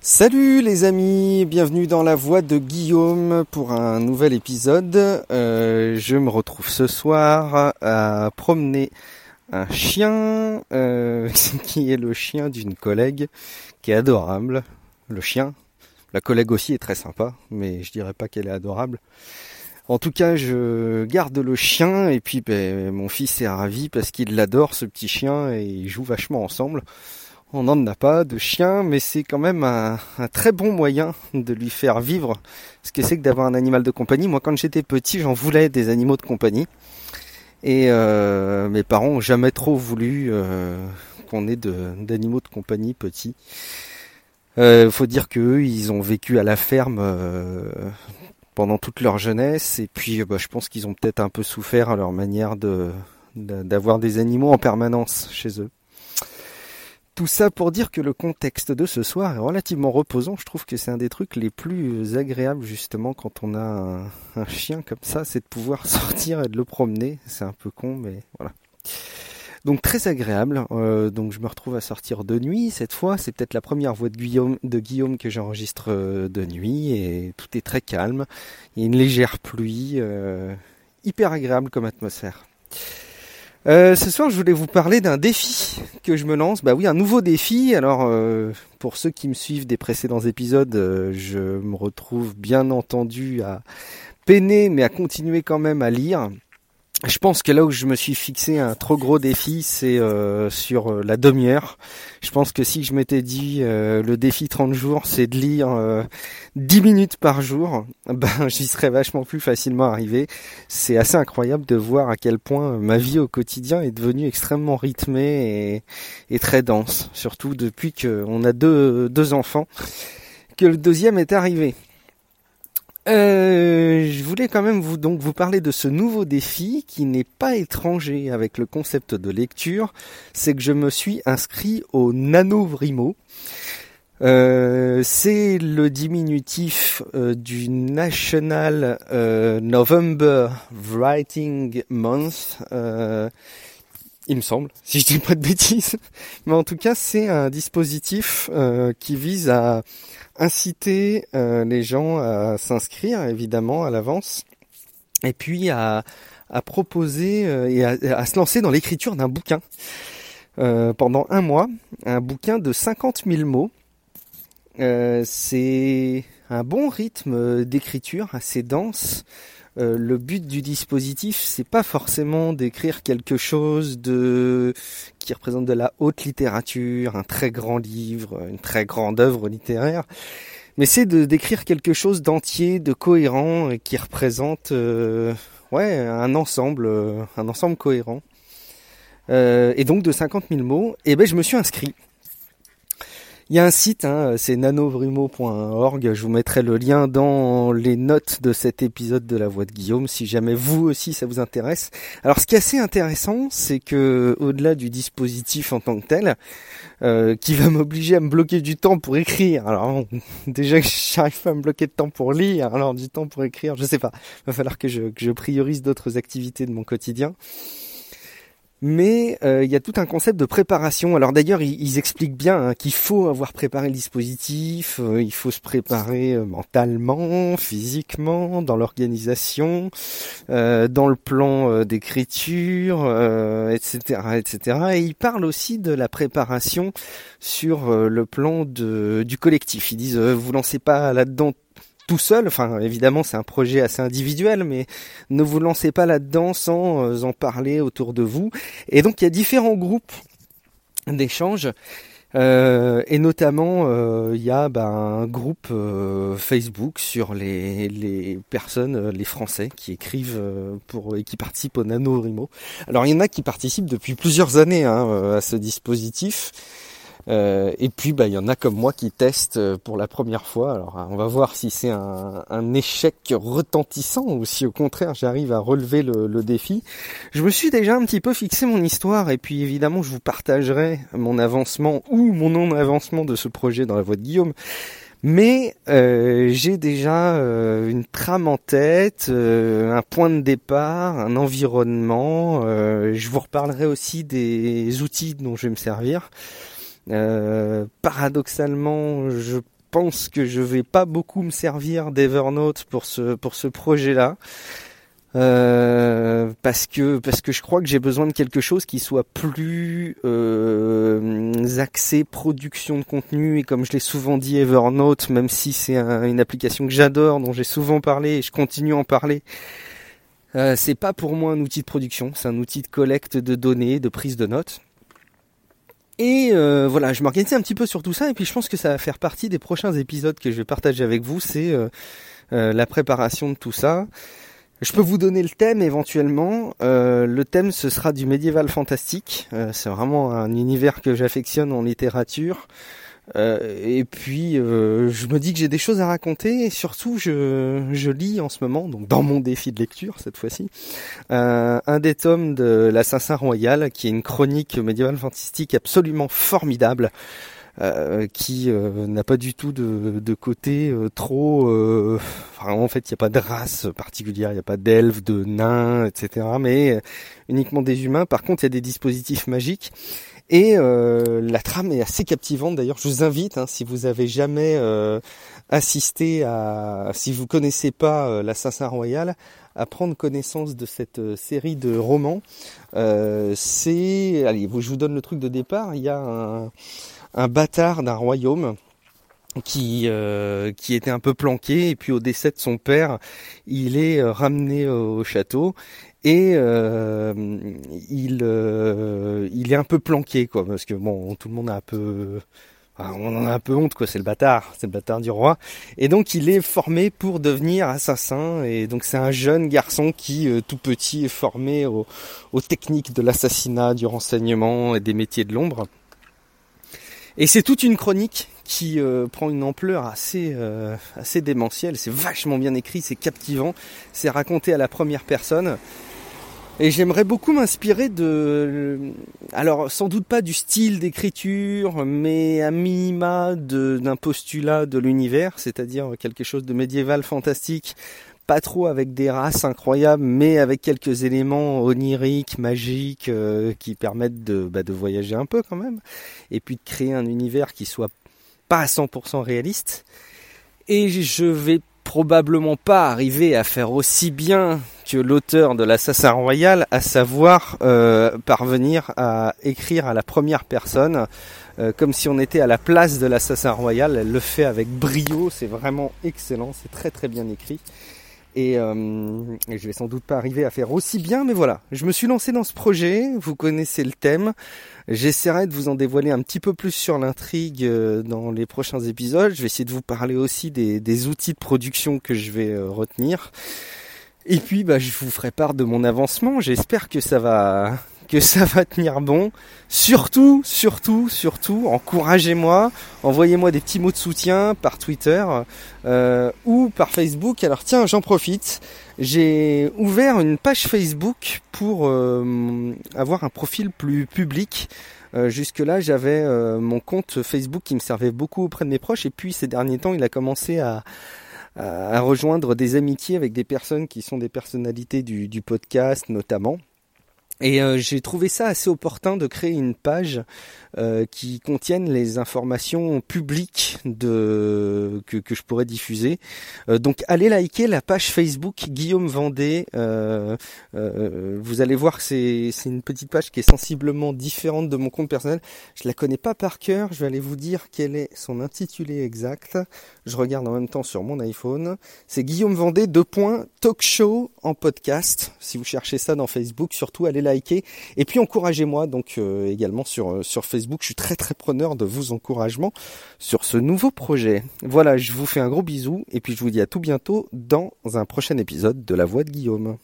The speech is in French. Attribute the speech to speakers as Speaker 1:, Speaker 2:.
Speaker 1: Salut les amis, bienvenue dans la voix de Guillaume pour un nouvel épisode. Euh, je me retrouve ce soir à promener un chien euh, qui est le chien d'une collègue qui est adorable. Le chien, la collègue aussi est très sympa, mais je dirais pas qu'elle est adorable. En tout cas, je garde le chien et puis ben, mon fils est ravi parce qu'il l'adore ce petit chien et ils jouent vachement ensemble. On n'en a pas de chien, mais c'est quand même un, très bon moyen de lui faire vivre ce que c'est que d'avoir un animal de compagnie. Moi, quand j'étais petit, j'en voulais des animaux de compagnie. Et euh, mes parents ont jamais trop voulu euh, qu'on ait d'animaux de, compagnie petits. Euh, faut dire qu'eux, ils ont vécu à la ferme pendant toute leur jeunesse. Et puis, bah, je pense qu'ils ont peut-être un peu souffert à leur manière de d'avoir des animaux en permanence chez eux. Tout ça pour dire que le contexte de ce soir est relativement reposant. Je trouve que c'est un des trucs les plus agréables justement quand on a un, chien comme ça, c'est de pouvoir sortir et de le promener. C'est un peu con, mais voilà. Donc très agréable. Euh, donc je me retrouve à sortir de nuit cette fois. C'est peut-être la première voix de Guillaume, que j'enregistre euh, de nuit et tout est très calme. Il y a une légère pluie, euh, hyper agréable comme atmosphère. Euh, ce soir, je voulais vous parler d'un défi que je me lance. Bah oui, un nouveau défi. Alors, euh, pour ceux qui me suivent des précédents épisodes, euh, je me retrouve bien entendu à peiner, mais à continuer quand même à lire. Je pense que là où je me suis fixé un trop gros défi, c'est euh, sur euh, la demi-heure. Je pense que si je m'étais dit euh, le défi 30 jours, c'est de lire 10 minutes par jour, ben j'y serais vachement plus facilement arrivé. C'est assez incroyable de voir à quel point ma vie au quotidien est devenue extrêmement rythmée et, et très dense, surtout depuis qu'on a deux, deux enfants, que le deuxième est arrivé. Euh, je voulais quand même vous donc vous parler de ce nouveau défi qui n'est pas étranger avec le concept de lecture, c'est que je me suis inscrit au NaNoWriMo. Euh, c'est le diminutif euh, du National euh, November Writing Month. Il me semble, si je dis pas de bêtises. Mais en tout cas, c'est un dispositif qui vise à inciter euh, les gens à s'inscrire évidemment à l'avance et puis à, à proposer euh, et à, se lancer dans l'écriture d'un bouquin euh, pendant un mois, un bouquin de 50 000 mots. c'est un bon rythme d'écriture, assez dense. Euh, le but du dispositif, c'est pas forcément d'écrire quelque chose de qui représente de la haute littérature, un très grand livre, une très grande œuvre littéraire, mais c'est de d'écrire quelque chose d'entier, de cohérent et qui représente euh, ouais un ensemble, euh, un ensemble cohérent. et donc de 50 000 mots, et ben je me suis inscrit. Il y a un site, hein, c'est nanovrimo.org. Je vous mettrai le lien dans les notes de cet épisode de La Voix de Guillaume, si jamais vous aussi ça vous intéresse. Alors, ce qui est assez intéressant, c'est que au-delà du dispositif en tant que tel, euh, qui va m'obliger à me bloquer du temps pour écrire. Alors, déjà que j'arrive pas à me bloquer de temps pour lire, alors du temps pour écrire, je sais pas. Il va falloir que je, que je priorise d'autres activités de mon quotidien mais euh, il y a tout un concept de préparation. Alors d'ailleurs, ils, expliquent bien hein, qu'il faut avoir préparé le dispositif, euh, il faut se préparer euh, mentalement, physiquement, dans l'organisation, dans le plan d'écriture, etc., etc. Et ils parlent aussi de la préparation sur le plan de, du collectif. Ils disent, vous lancez pas là-dedans tout seul. Enfin, évidemment, c'est un projet assez individuel, mais ne vous lancez pas là-dedans sans euh, en parler autour de vous. Et donc, il y a différents groupes d'échanges. Euh, et notamment, euh, il y a ben, un groupe Facebook sur les, les personnes, les Français qui écrivent pour et qui participent au Nano Rimo. Alors, il y en a qui participent depuis plusieurs années hein, à ce dispositif. Euh, et puis, bah, il y en a comme moi qui testent euh, pour la première fois. Alors, on va voir si c'est un, un, échec retentissant ou si au contraire j'arrive à relever le, le, défi. Je me suis déjà un petit peu fixé mon histoire et puis évidemment je vous partagerai mon avancement ou mon non-avancement de ce projet dans la voie de Guillaume. Mais euh, j'ai déjà euh, une trame en tête, euh, un point de départ, un environnement. je vous reparlerai aussi des outils dont je vais me servir. Euh, paradoxalement, je pense que je vais pas beaucoup me servir d'Evernote pour ce projet-là. Euh, parce que je crois que j'ai besoin de quelque chose qui soit plus euh, axé production de contenu. Et comme je l'ai souvent dit Evernote même si c'est une application que j'adore dont j'ai souvent parlé et je continue à en parler c'est pas pour moi un outil de production. C'est un outil de collecte de données de prise de notes et euh, voilà, je m'organisais un petit peu sur tout ça, et puis je pense que ça va faire partie des prochains épisodes que je vais partager avec vous, c'est euh, euh, la préparation de tout ça. Je peux vous donner le thème éventuellement. le thème ce sera du médiéval fantastique. c'est vraiment un univers que j'affectionne en littérature. Euh, et puis euh, je me dis que j'ai des choses à raconter et surtout je, je lis en ce moment, donc dans mon défi de lecture cette fois-ci, euh, un des tomes de l'Assassin Royal qui est une chronique médiévale fantastique absolument formidable. qui n'a pas du tout de, de côté trop... Enfin, en fait, il n'y a pas de race particulière, il n'y a pas d'elfes, de nains, etc. Mais uniquement des humains. Par contre, il y a des dispositifs magiques. Et euh, la trame est assez captivante d'ailleurs. Je vous invite, hein, si vous avez jamais euh, assisté à, si vous connaissez pas euh, l'Assassin Royal, à prendre connaissance de cette série de romans. c'est, allez, je vous donne le truc de départ. Il y a un, un bâtard d'un royaume qui qui était un peu planqué et puis au décès de son père, il est ramené au château et euh, il euh, il est un peu planqué quoi parce que bon tout le monde a un peu on en a un peu honte quoi c'est le bâtard c'est le bâtard du roi. Et donc il est formé pour devenir assassin. Et donc c'est un jeune garçon qui euh, tout petit est formé aux, aux techniques de l'assassinat du renseignement et des métiers de l'ombre. Et c'est toute une chronique qui prend une ampleur assez assez démentielle. C'est vachement bien écrit, c'est captivant, c'est raconté à la première personne. Et j'aimerais beaucoup m'inspirer de, alors sans doute pas du style d'écriture, mais à minima d'un postulat de l'univers, c'est-à-dire quelque chose de médiéval fantastique, pas trop avec des races incroyables, mais avec quelques éléments oniriques, magiques, euh, qui permettent de, bah, de voyager un peu quand même, et puis de créer un univers qui soit pas à 100% réaliste. Et je vais probablement pas arriver à faire aussi bien que l'auteur de l'Assassin Royal, à savoir euh, parvenir à écrire à la première personne, euh, comme si on était à la place de l'Assassin Royal. Elle le fait avec brio, c'est vraiment excellent, c'est très très bien écrit. Et, euh, et, je vais sans doute pas arriver à faire aussi bien, mais voilà, je me suis lancé dans ce projet, vous connaissez le thème, j'essaierai de vous en dévoiler un petit peu plus sur l'intrigue euh, dans les prochains épisodes, je vais essayer de vous parler aussi des, des outils de production que je vais euh, retenir. Et puis bah, je vous ferai part de mon avancement, j'espère que ça va que ça va tenir bon. Surtout, surtout, surtout, encouragez-moi, envoyez-moi des petits mots de soutien par Twitter euh, ou par Facebook. Alors tiens, j'en profite. J'ai ouvert une page Facebook pour euh, avoir un profil plus public. Euh, jusque-là, j'avais mon compte Facebook qui me servait beaucoup auprès de mes proches, et puis ces derniers temps, il a commencé à, à rejoindre des amitiés avec des personnes qui sont des personnalités du, du podcast notamment. Et euh, j'ai trouvé ça assez opportun de créer une page euh, qui contienne les informations publiques de que, que je pourrais diffuser. Euh, donc allez liker la page Facebook Guillaume Vendée. vous allez voir que c'est c'est une petite page qui est sensiblement différente de mon compte personnel. Je la connais pas par cœur. Je vais aller vous dire quel est son intitulé exact. Je regarde en même temps sur mon iPhone. C'est Guillaume Vendée deux talk show en podcast. Si vous cherchez ça dans Facebook, surtout allez liker. Et puis encouragez-moi donc euh, également sur, euh, sur Facebook. Je suis très très preneur de vos encouragements sur ce nouveau projet. Voilà, je vous fais un gros bisou et puis je vous dis à tout bientôt dans un prochain épisode de La Voix de Guillaume.